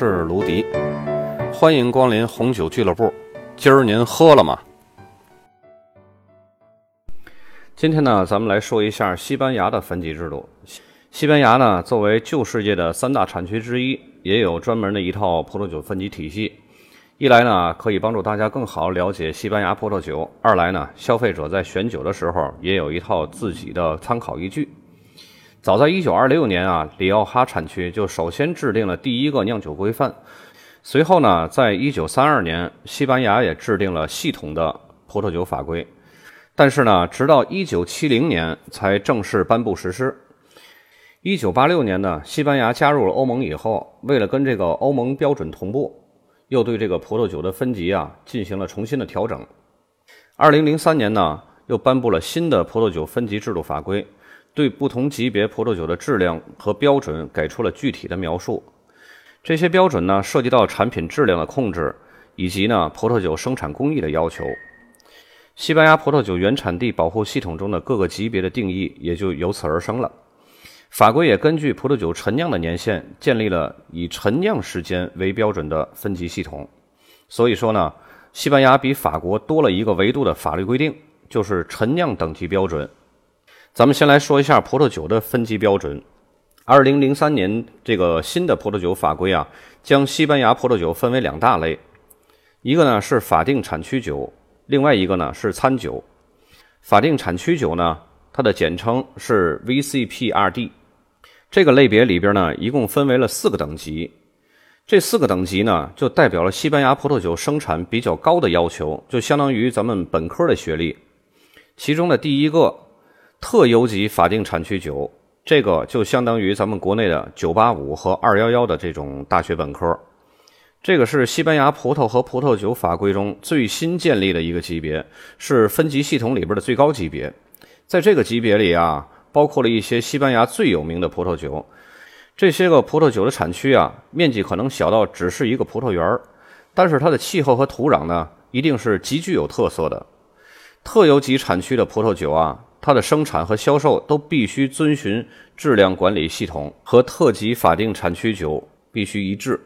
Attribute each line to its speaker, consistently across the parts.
Speaker 1: 是卢迪，欢迎光临红酒俱乐部。今儿您喝了吗？今天呢，咱们来说一下西班牙的分级制度。西班牙呢，作为旧世界的三大产区之一，也有专门的一套葡萄酒分级体系。一来呢，可以帮助大家更好了解西班牙葡萄酒；二来呢，消费者在选酒的时候也有一套自己的参考依据。早在1926年啊，里奥哈产区就首先制定了第一个酿酒规范。随后呢，在1932年，西班牙也制定了系统的葡萄酒法规。但是呢，直到1970年才正式颁布实施。1986年呢，西班牙加入了欧盟以后，为了跟这个欧盟标准同步，又对这个葡萄酒的分级啊进行了重新的调整。2003年呢，又颁布了新的葡萄酒分级制度法规。对不同级别葡萄酒的质量和标准给出了具体的描述。这些标准呢，涉及到产品质量的控制，以及呢葡萄酒生产工艺的要求。西班牙葡萄酒原产地保护系统中的各个级别的定义也就由此而生了。法规也根据葡萄酒陈酿的年限，建立了以陈酿时间为标准的分级系统。所以说呢，西班牙比法国多了一个维度的法律规定，就是陈酿等级标准。咱们先来说一下葡萄酒的分级标准。二零零三年这个新的葡萄酒法规啊，将西班牙葡萄酒分为两大类，一个呢是法定产区酒，另外一个呢是餐酒。法定产区酒呢，它的简称是 VCPRD。这个类别里边呢，一共分为了四个等级。这四个等级呢，就代表了西班牙葡萄酒生产比较高的要求，就相当于咱们本科的学历。其中的第一个。特优级法定产区酒，这个就相当于咱们国内的985和211的这种大学本科。这个是西班牙葡萄和葡萄酒法规中最新建立的一个级别，是分级系统里边的最高级别。在这个级别里啊，包括了一些西班牙最有名的葡萄酒。这些个葡萄酒的产区啊，面积可能小到只是一个葡萄园儿，但是它的气候和土壤呢，一定是极具有特色的。特优级产区的葡萄酒啊。它的生产和销售都必须遵循质量管理系统，和特级法定产区酒必须一致，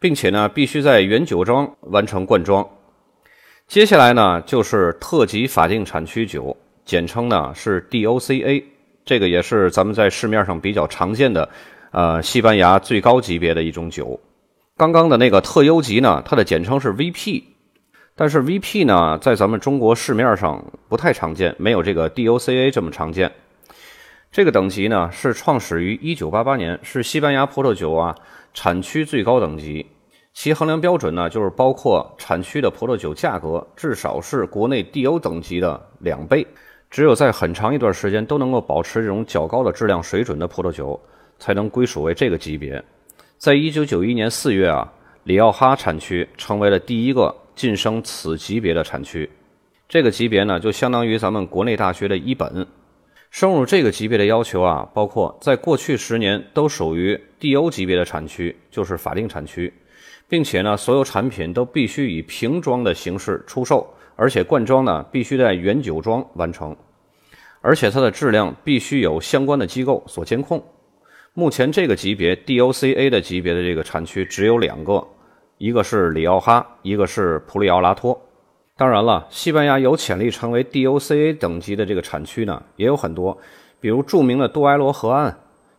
Speaker 1: 并且呢，必须在原酒庄完成灌装。接下来呢，就是特级法定产区酒，简称呢是 DOCA，这个也是咱们在市面上比较常见的，呃，西班牙最高级别的一种酒。刚刚的那个特优级呢，它的简称是 VP。但是 VP 呢，在咱们中国市面上不太常见，没有这个 DOCA 这么常见。这个等级呢，是创始于1988年，是西班牙葡萄酒啊产区最高等级。其衡量标准呢，就是包括产区的葡萄酒价格至少是国内 DO 等级的两倍。只有在很长一段时间都能够保持这种较高的质量水准的葡萄酒，才能归属为这个级别。在1991年4月啊，里奥哈产区成为了第一个。晋升此级别的产区，这个级别呢，就相当于咱们国内大学的一本。升入这个级别的要求啊，包括在过去十年都属于 DO 级别的产区，就是法定产区，并且呢，所有产品都必须以瓶装的形式出售，而且灌装呢必须在原酒庄完成，而且它的质量必须有相关的机构所监控。目前这个级别 DOCA 的级别的这个产区只有两个。一个是里奥哈，一个是普里奥拉托。当然了，西班牙有潜力成为 DOCA 等级的这个产区呢，也有很多，比如著名的多埃罗河岸，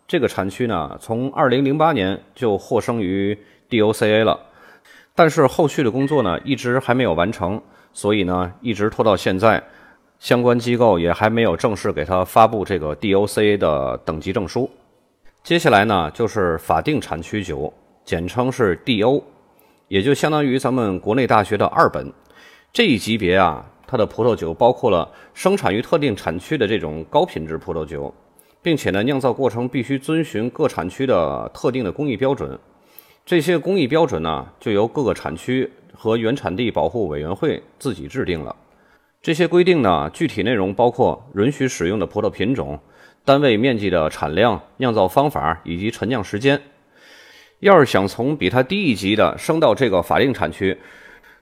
Speaker 1: 这个产区呢，从2008年就获生于 DOCA 了，但是后续的工作呢，一直还没有完成，所以呢，一直拖到现在，相关机构也还没有正式给他发布这个 DOCA 的等级证书。接下来呢，就是法定产区酒，简称是 DO。也就相当于咱们国内大学的二本，这一级别啊，它的葡萄酒包括了生产于特定产区的这种高品质葡萄酒，并且呢，酿造过程必须遵循各产区的特定的工艺标准。这些工艺标准呢，就由各个产区和原产地保护委员会自己制定了。这些规定呢，具体内容包括允许使用的葡萄品种、单位面积的产量、酿造方法以及陈酿时间。要是想从比它低一级的升到这个法定产区，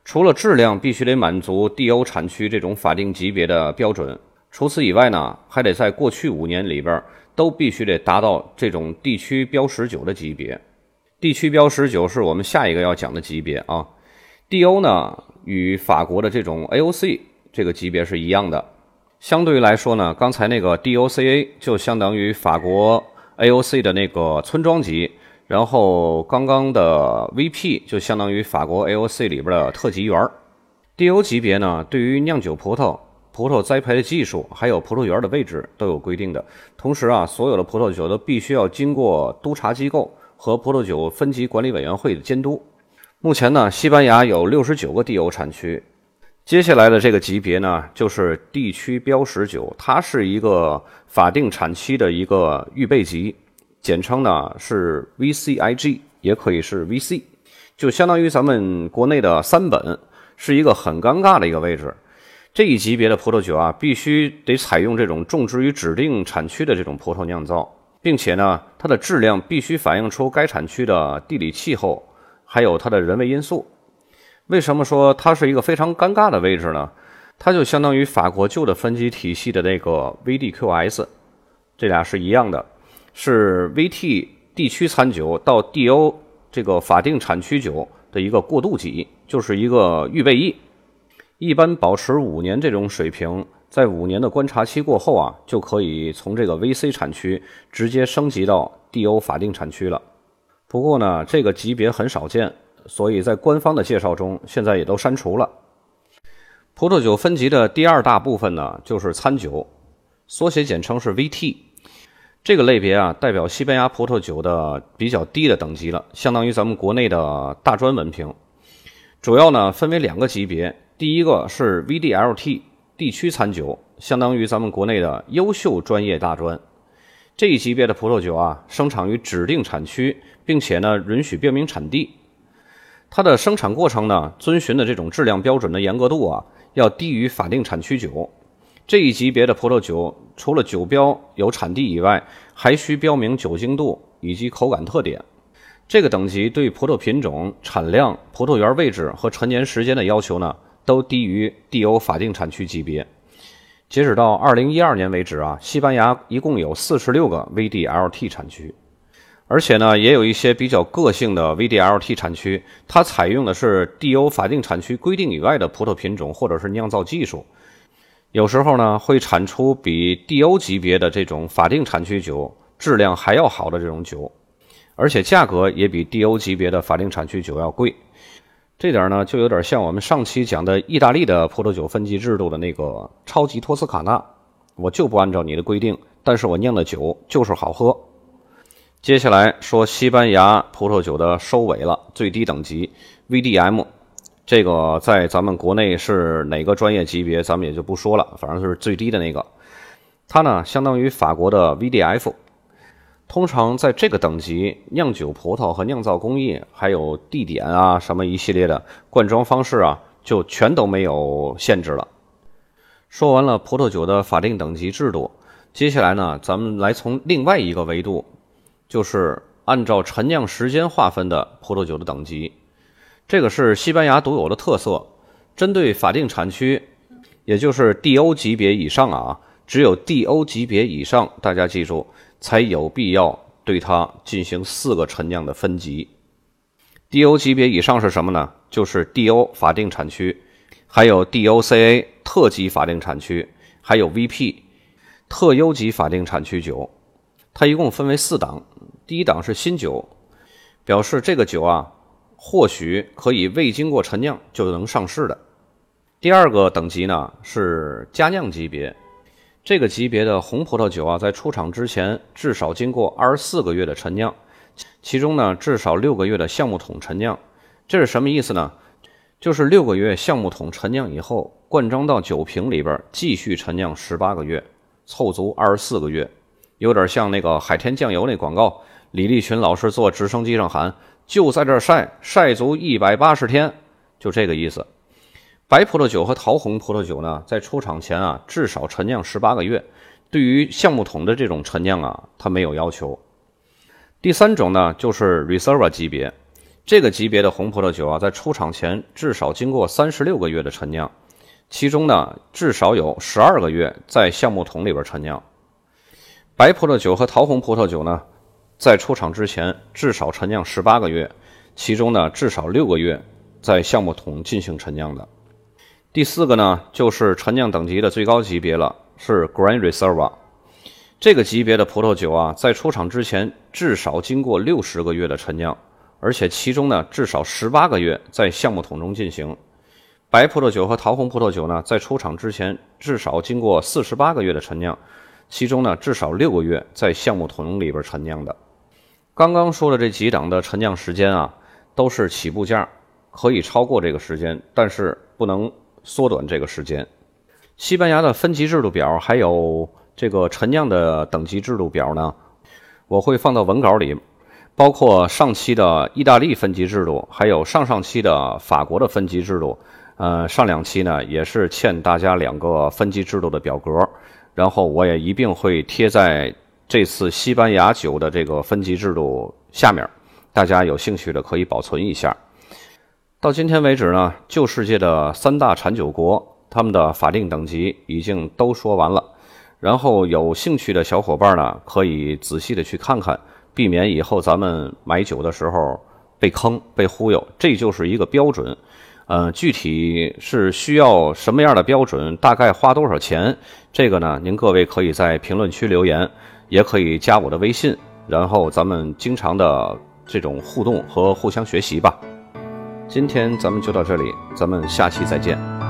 Speaker 1: 除了质量必须得满足 DO 产区这种法定级别的标准，除此以外呢，还得在过去五年里边都必须得达到这种地区标识酒的级别。地区标识酒是我们下一个要讲的级别啊。DO 呢与法国的这种 AOC 这个级别是一样的，相对于来说呢，刚才那个 DOCA 就相当于法国 AOC 的那个村庄级，然后刚刚的 VP 就相当于法国 AOC 里边的特级园。DO 级别呢，对于酿酒葡萄。葡萄栽培的技术，还有葡萄园的位置都有规定的。同时啊，所有的葡萄酒都必须要经过督查机构和葡萄酒分级管理委员会的监督。目前呢，西班牙有六十九个 DO 产区。接下来的这个级别呢，就是地区标识酒，它是一个法定产区的一个预备级，简称呢是 VCIG，也可以是 VC，就相当于咱们国内的三本，是一个很尴尬的一个位置。这一级别的葡萄酒啊，必须得采用这种种植于指定产区的这种葡萄酿造，并且呢，它的质量必须反映出该产区的地理气候，还有它的人为因素。为什么说它是一个非常尴尬的位置呢？它就相当于法国旧的分级体系的那个 VDQS，这俩是一样的，是 VT 地区餐酒到 DO 这个法定产区酒的一个过渡级，就是一个预备役。一般保持五年这种水平，在五年的观察期过后啊，就可以从这个 VC 产区直接升级到 DO 法定产区了。不过呢，这个级别很少见，所以在官方的介绍中现在也都删除了。葡萄酒分级的第二大部分呢，就是餐酒，缩写简称是 VT。这个类别啊，代表西班牙葡萄酒的比较低的等级了，相当于咱们国内的大专文凭。主要呢分为两个级别。第一个是 VDLT 地区餐酒，相当于咱们国内的优秀专业大专。这一级别的葡萄酒啊，生产于指定产区，并且呢允许标明产地。它的生产过程呢，遵循的这种质量标准的严格度啊，要低于法定产区酒。这一级别的葡萄酒，除了酒标有产地以外，还需标明酒精度以及口感特点。这个等级对葡萄品种、产量、葡萄园位置和陈年时间的要求呢？都低于 DO 法定产区级别。截止到二零一二年为止啊，西班牙一共有四十六个 VDLT 产区，而且呢，也有一些比较个性的 VDLT 产区，它采用的是 DO 法定产区规定以外的葡萄品种或者是酿造技术，有时候呢会产出比 DO 级别的这种法定产区酒质量还要好的这种酒，而且价格也比 DO 级别的法定产区酒要贵。这点呢，就有点像我们上期讲的意大利的葡萄酒分级制度的那个超级托斯卡纳，我就不按照你的规定，但是我酿的酒就是好喝。接下来说西班牙葡萄酒的收尾了，最低等级 VDM，这个在咱们国内是哪个专业级别，咱们也就不说了，反正就是最低的那个。它呢，相当于法国的 VDF。通常在这个等级，酿酒葡萄和酿造工艺，还有地点啊，什么一系列的灌装方式啊，就全都没有限制了。说完了葡萄酒的法定等级制度，接下来呢，咱们来从另外一个维度，就是按照陈酿时间划分的葡萄酒的等级。这个是西班牙独有的特色，针对法定产区，也就是 DO 级别以上啊，只有 DO 级别以上，大家记住。才有必要对它进行四个陈酿的分级。DO 级别以上是什么呢？就是 DO 法定产区，还有 DOCA 特级法定产区，还有 VP 特优级法定产区酒。它一共分为四档。第一档是新酒，表示这个酒啊，或许可以未经过陈酿就能上市的。第二个等级呢是佳酿级别。这个级别的红葡萄酒啊，在出厂之前至少经过二十四个月的陈酿，其中呢至少六个月的橡木桶陈酿。这是什么意思呢？就是六个月橡木桶陈酿以后，灌装到酒瓶里边继续陈酿十八个月，凑足二十四个月，有点像那个海天酱油那广告，李立群老师坐直升机上喊：“就在这晒，晒足一百八十天。”就这个意思。白葡萄酒和桃红葡萄酒呢，在出厂前啊，至少陈酿十八个月。对于橡木桶的这种陈酿啊，它没有要求。第三种呢，就是 Reserva 级别，这个级别的红葡萄酒啊，在出厂前至少经过三十六个月的陈酿，其中呢，至少有十二个月在橡木桶里边陈酿。白葡萄酒和桃红葡萄酒呢，在出厂之前至少陈酿十八个月，其中呢至少六个月在橡木桶进行陈酿的。第四个呢就是陈酿等级的最高级别了，是 Grand Reserva。这个级别的葡萄酒啊，在出厂之前至少经过六十个月的陈酿，而且其中呢至少十八个月在橡木桶中进行。白葡萄酒和桃红葡萄酒呢，在出厂之前至少经过四十八个月的陈酿，其中呢至少六个月在橡木桶里边陈酿的。刚刚说的这几档的沉降时间啊，都是起步价，可以超过这个时间，但是不能缩短这个时间。西班牙的分级制度表还有这个沉降的等级制度表呢，我会放到文稿里，包括上期的意大利分级制度，还有上上期的法国的分级制度。呃，上两期呢也是欠大家两个分级制度的表格，然后我也一并会贴在。这次西班牙酒的这个分级制度下面，大家有兴趣的可以保存一下。到今天为止呢，旧世界的三大产酒国他们的法定等级已经都说完了。然后有兴趣的小伙伴呢，可以仔细的去看看，避免以后咱们买酒的时候被坑、被忽悠。这就是一个标准。嗯，具体是需要什么样的标准，大概花多少钱，这个呢，您各位可以在评论区留言。也可以加我的微信，然后咱们经常的这种互动和互相学习吧。今天咱们就到这里，咱们下期再见。